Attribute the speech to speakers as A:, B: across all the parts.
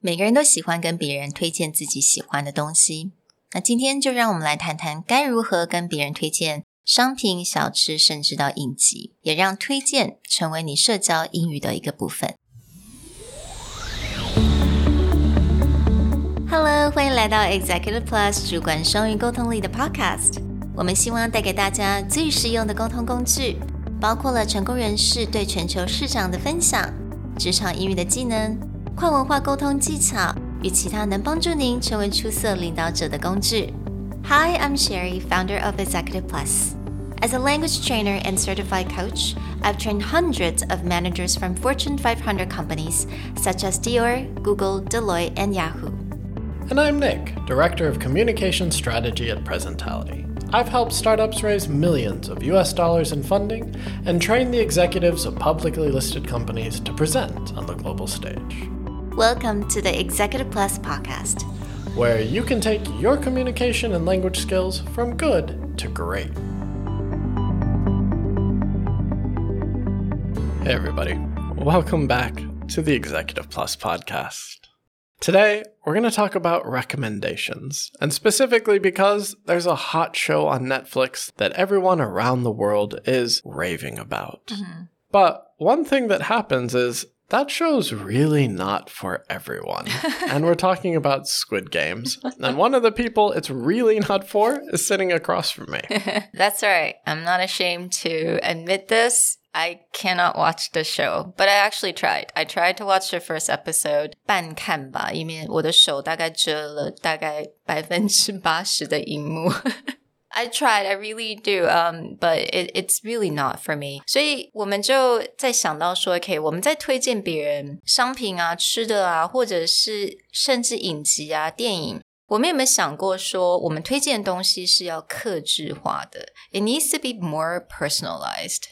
A: 每个人都喜欢跟别人推荐自己喜欢的东西。那今天就让我们来谈谈该如何跟别人推荐商品、小吃，甚至到影集，也让推荐成为你社交英语的一个部分。Hello，欢迎来到 Executive Plus 主管双语沟通力的 Podcast。我们希望带给大家最实用的沟通工具，包括了成功人士对全球市场的分享、职场英语的技能。跨文化沟通技巧与其他能帮助您成为出色领导者的工具。Hi, I'm Sherry, founder of Executive Plus. As a language trainer and certified coach, I've trained hundreds of managers from Fortune 500 companies such as Dior, Google, Deloitte, and Yahoo.
B: And I'm Nick, Director of Communication Strategy at Presentality. I've helped startups raise millions of US dollars in funding and train the executives of publicly listed companies to present on the global stage.
A: Welcome to the Executive Plus podcast,
B: where you can take your communication and language skills from good to great. Hey, everybody. Welcome back to the Executive Plus podcast. Today, we're going to talk about recommendations, and specifically because there's a hot show on Netflix that everyone around the world is raving about. Mm-hmm. But one thing that happens is that show's really not for everyone. and we're talking about Squid Games. And one of the people it's really not for is sitting across from me.
A: That's right. I'm not ashamed to admit this. I cannot watch the show, but I actually tried. I tried to watch the first episode, 半看吧，因为我的手大概遮了大概百分之八十的荧幕。 I tried, I really do, um, but it it's really not for me. 所以我们就在想到说，OK，我们在推荐别人商品啊、吃的啊，或者是甚至影集啊、电影，我们有没有想过说，我们推荐的东西是要克制化的？It needs to be more personalized.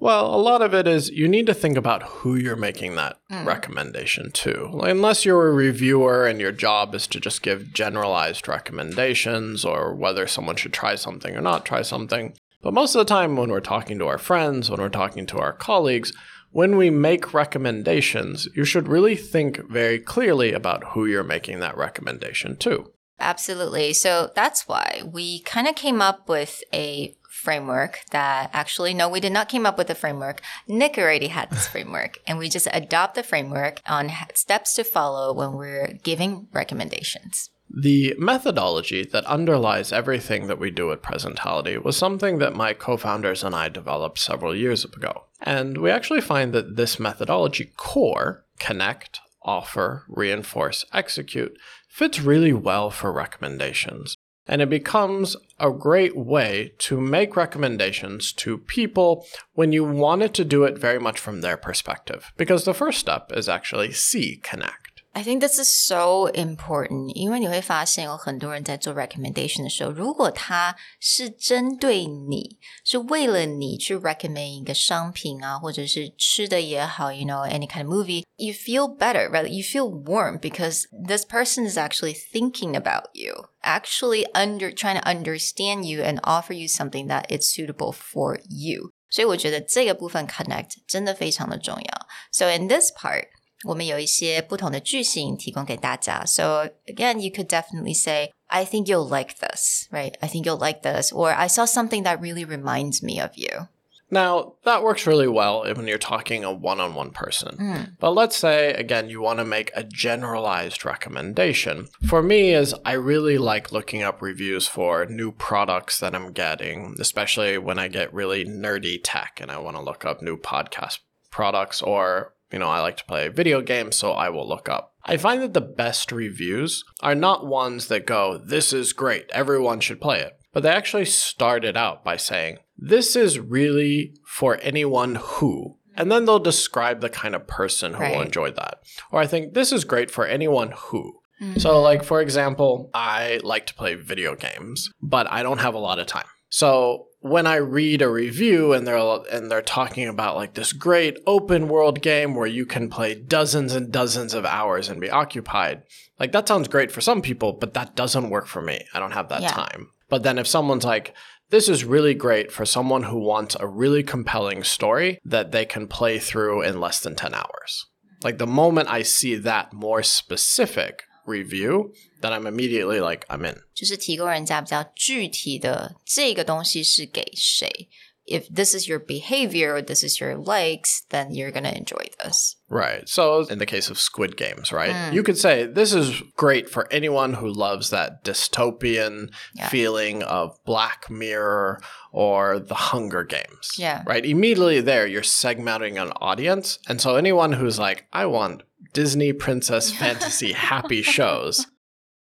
B: Well, a lot of it is you need to think about who you're making that mm. recommendation to. Unless you're a reviewer and your job is to just give generalized recommendations or whether someone should try something or not try something. But most of the time, when we're talking to our friends, when we're talking to our colleagues, when we make recommendations, you should really think very clearly about who you're making that recommendation to.
A: Absolutely. So that's why we kind of came up with a framework that actually no we did not came up with the framework. Nick already had this framework and we just adopt the framework on steps to follow when we're giving recommendations.
B: The methodology that underlies everything that we do at Presentality was something that my co founders and I developed several years ago. And we actually find that this methodology core, connect, offer, reinforce, execute, fits really well for recommendations and it becomes a great way to make recommendations to people when you wanted to do it very much from their perspective. Because the first step is actually see connect.
A: I think this is so important，因为你会发现有很多人在做 recommendation 的时候，如果他是针对你，是为了你去 recommend 一个商品啊，或者是吃的也好，you know any kind of movie，you feel better, right? You feel warm because this person is actually thinking about you, actually under trying to understand you and offer you something that is suitable for you. 所以我觉得这个部分 connect 真的非常的重要。So in this part. 我们有一些不同的句型提供给大家。So again, you could definitely say, I think you'll like this, right? I think you'll like this. Or I saw something that really reminds me of you.
B: Now, that works really well when you're talking a one on one person. Mm. But let's say, again, you want to make a generalized recommendation. For me, is I really like looking up reviews for new products that I'm getting, especially when I get really nerdy tech and I want to look up new podcast products or you know, I like to play video games, so I will look up. I find that the best reviews are not ones that go, this is great, everyone should play it. But they actually started out by saying, this is really for anyone who. And then they'll describe the kind of person who right. will enjoy that. Or I think this is great for anyone who. Mm-hmm. So, like, for example, I like to play video games, but I don't have a lot of time. So when I read a review and they're and they're talking about like this great open world game where you can play dozens and dozens of hours and be occupied, like that sounds great for some people, but that doesn't work for me. I don't have that yeah. time. But then if someone's like, this is really great for someone who wants a really compelling story that they can play through in less than 10 hours. Like the moment I see that more specific review, then I'm immediately like I'm in.
A: 就是提供人家比较具体的这个东西是给谁。if this is your behavior or this is your likes, then you're going to enjoy this.
B: Right. So, in the case of Squid Games, right, mm. you could say this is great for anyone who loves that dystopian yeah. feeling of Black Mirror or the Hunger Games.
A: Yeah.
B: Right. Immediately there, you're segmenting an audience. And so, anyone who's like, I want Disney princess fantasy happy shows,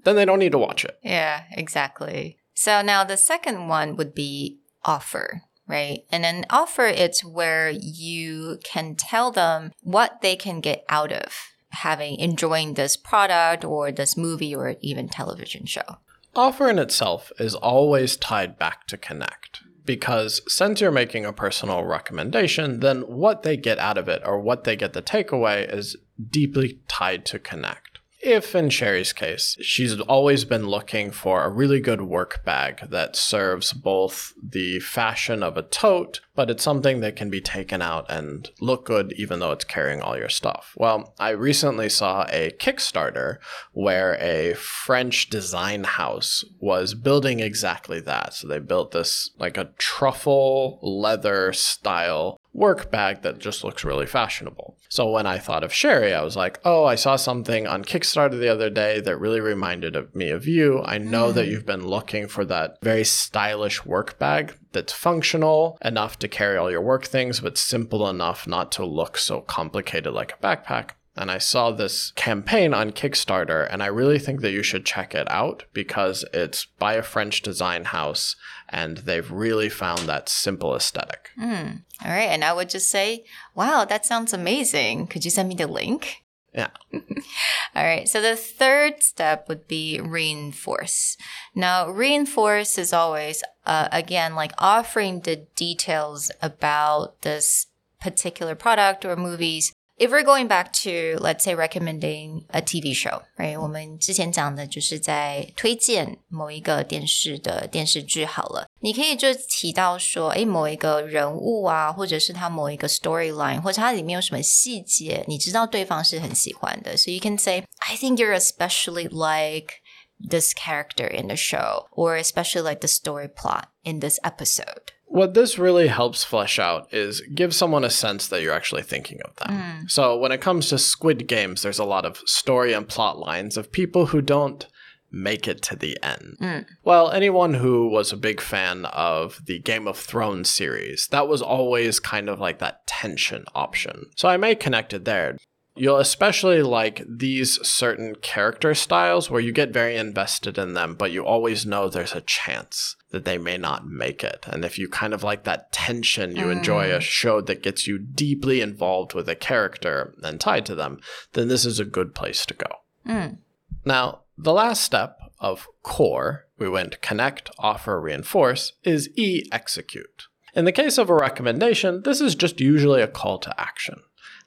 B: then they don't need to watch it.
A: Yeah, exactly. So, now the second one would be offer right? And an offer it's where you can tell them what they can get out of having enjoying this product or this movie or even television show.
B: Offer in itself is always tied back to connect because since you're making a personal recommendation, then what they get out of it or what they get the takeaway is deeply tied to connect if in Sherry's case, she's always been looking for a really good work bag that serves both the fashion of a tote, but it's something that can be taken out and look good even though it's carrying all your stuff. Well, I recently saw a Kickstarter where a French design house was building exactly that. So they built this like a truffle leather style work bag that just looks really fashionable. So when I thought of Sherry, I was like, oh, I saw something on Kickstarter the other day that really reminded of me of you. I know mm. that you've been looking for that very stylish work bag that's functional enough to carry all your work things, but simple enough not to look so complicated like a backpack and I saw this campaign on Kickstarter, and I really think that you should check it out because it's by a French design house, and they've really found that simple aesthetic.
A: Mm. All right, and I would just say, wow, that sounds amazing. Could you send me the link?
B: Yeah.
A: All right. So the third step would be reinforce. Now, reinforce is always, uh, again, like offering the details about this particular product or movies if we're going back to let's say recommending a TV show, right？我们之前讲的就是在推荐某一个电视的电视剧好了，你可以就提到说，诶，某一个人物啊，或者是他某一个 storyline，或者它里面有什么细节，你知道对方是很喜欢的，so you can say, I think you're especially like this character in the show, or especially like the story plot in this episode.
B: What this really helps flesh out is give someone a sense that you're actually thinking of them. Mm. So when it comes to Squid Games, there's a lot of story and plot lines of people who don't make it to the end. Mm. Well, anyone who was a big fan of the Game of Thrones series, that was always kind of like that tension option. So I may connect it there. You'll especially like these certain character styles where you get very invested in them, but you always know there's a chance that they may not make it. And if you kind of like that tension, you mm. enjoy a mm. show that gets you deeply involved with a character and tied to them, then this is a good place to go. Mm. Now, the last step of core, we went connect, offer, reinforce, is E execute. In the case of a recommendation, this is just usually a call to action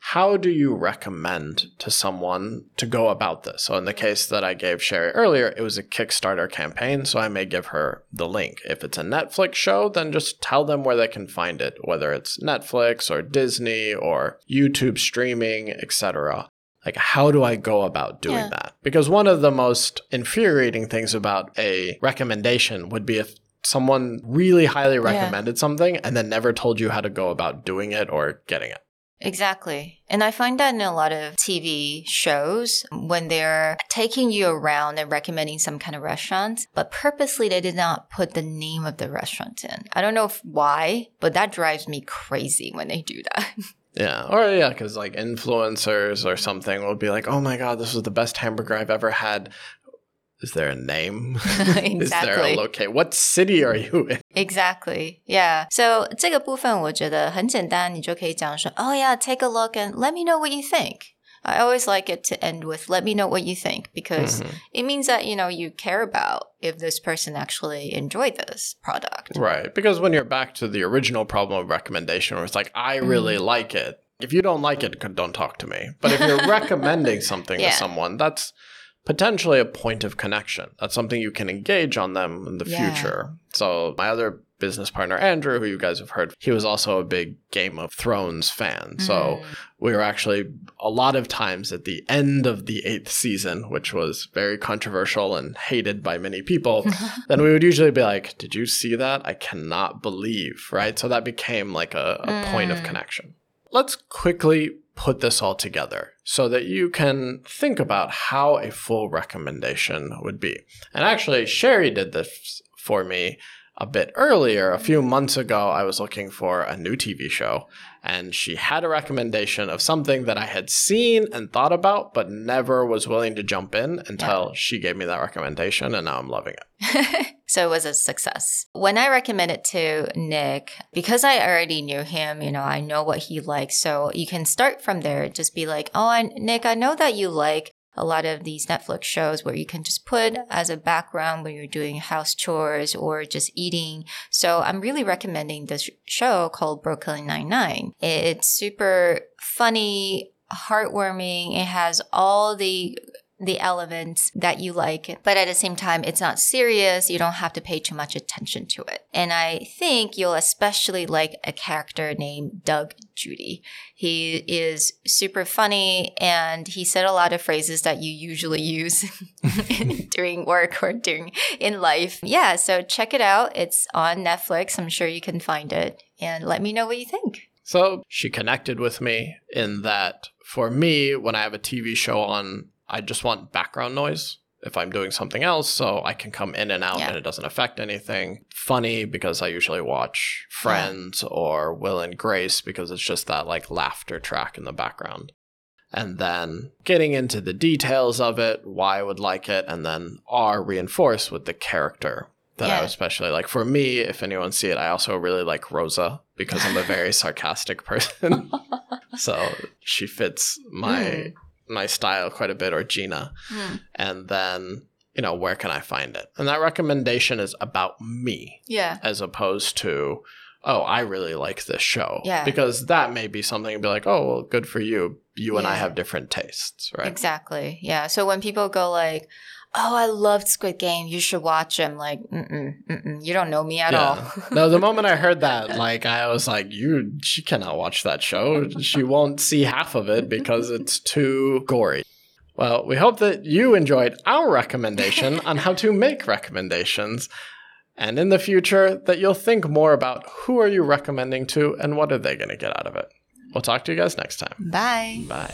B: how do you recommend to someone to go about this? So, in the case that I gave Sherry earlier, it was a Kickstarter campaign, so I may give her the link. If it's a Netflix show, then just tell them where they can find it, whether it's Netflix or Disney or YouTube streaming, etc. Like, how do I go about doing yeah. that? Because one of the most infuriating things about a recommendation would be if someone really highly recommended yeah. something and then never told you how to go about doing it or getting it.
A: Exactly. And I find that in a lot of TV shows when they're taking you around and recommending some kind of restaurant, but purposely they did not put the name of the restaurant in. I don't know why, but that drives me crazy when they do that.
B: Yeah, or yeah, because like influencers or something will be like, "Oh my god, this was the best hamburger I've ever had." Is there a name? exactly. Is there a locate? What city are you in?
A: Exactly. Yeah. So 这个部分我觉得很简单，你就可以讲说，Oh yeah, take a look and let me know what you think. I always like it to end with let me know what you think because mm-hmm. it means that you know you care about if this person actually enjoyed this product.
B: Right. Because when you're back to the original problem of recommendation where it's like I really mm. like it. If you don't like it, don't talk to me. But if you're recommending something yeah. to someone, that's potentially a point of connection. That's something you can engage on them in the yeah. future. So my other business partner Andrew, who you guys have heard, he was also a big Game of Thrones fan. So mm. we were actually a lot of times at the end of the eighth season, which was very controversial and hated by many people, then we would usually be like, Did you see that? I cannot believe, right? So that became like a, a mm. point of mm. connection. Let's quickly put this all together so that you can think about how a full recommendation would be. And actually, Sherry did this for me a bit earlier. A few months ago, I was looking for a new TV show, and she had a recommendation of something that I had seen and thought about, but never was willing to jump in until yeah. she gave me that recommendation, and now I'm loving
A: it. so it was a success. When I recommend it to Nick, because I already knew him, you know, I know what he likes. So you can start from there. Just be like, oh, I, Nick, I know that you like a lot of these Netflix shows where you can just put as a background when you're doing house chores or just eating. So I'm really recommending this show called Brooklyn Nine-Nine. It's super funny, heartwarming. It has all the the elements that you like, but at the same time, it's not serious. You don't have to pay too much attention to it. And I think you'll especially like a character named Doug Judy. He is super funny and he said a lot of phrases that you usually use during work or during in life. Yeah, so check it out. It's on Netflix. I'm sure you can find it and let me know what you think.
B: So she connected with me in that for me, when I have a TV show on I just want background noise if I'm doing something else so I can come in and out yeah. and it doesn't affect anything. Funny because I usually watch Friends yeah. or Will and Grace because it's just that like laughter track in the background. And then getting into the details of it, why I would like it, and then R reinforced with the character that yeah. I especially like. For me, if anyone see it, I also really like Rosa because I'm a very sarcastic person. so she fits my mm my style quite a bit or Gina. Mm. And then, you know, where can I find it? And that recommendation is about me.
A: Yeah.
B: As opposed to, oh, I really like this show.
A: Yeah.
B: Because that may be something to be like, oh, well, good for you. You yeah. and I have different tastes, right?
A: Exactly. Yeah. So when people go like, oh, I loved Squid Game. You should watch him. Like, mm-mm, mm-mm. you don't know me at yeah. all.
B: no, the moment I heard that, like, I was like, you, she cannot watch that show. She won't see half of it because it's too gory. Well, we hope that you enjoyed our recommendation on how to make recommendations. And in the future, that you'll think more about who are you recommending to and what are they going to get out of it. We'll talk to you guys next time.
A: Bye.
B: Bye.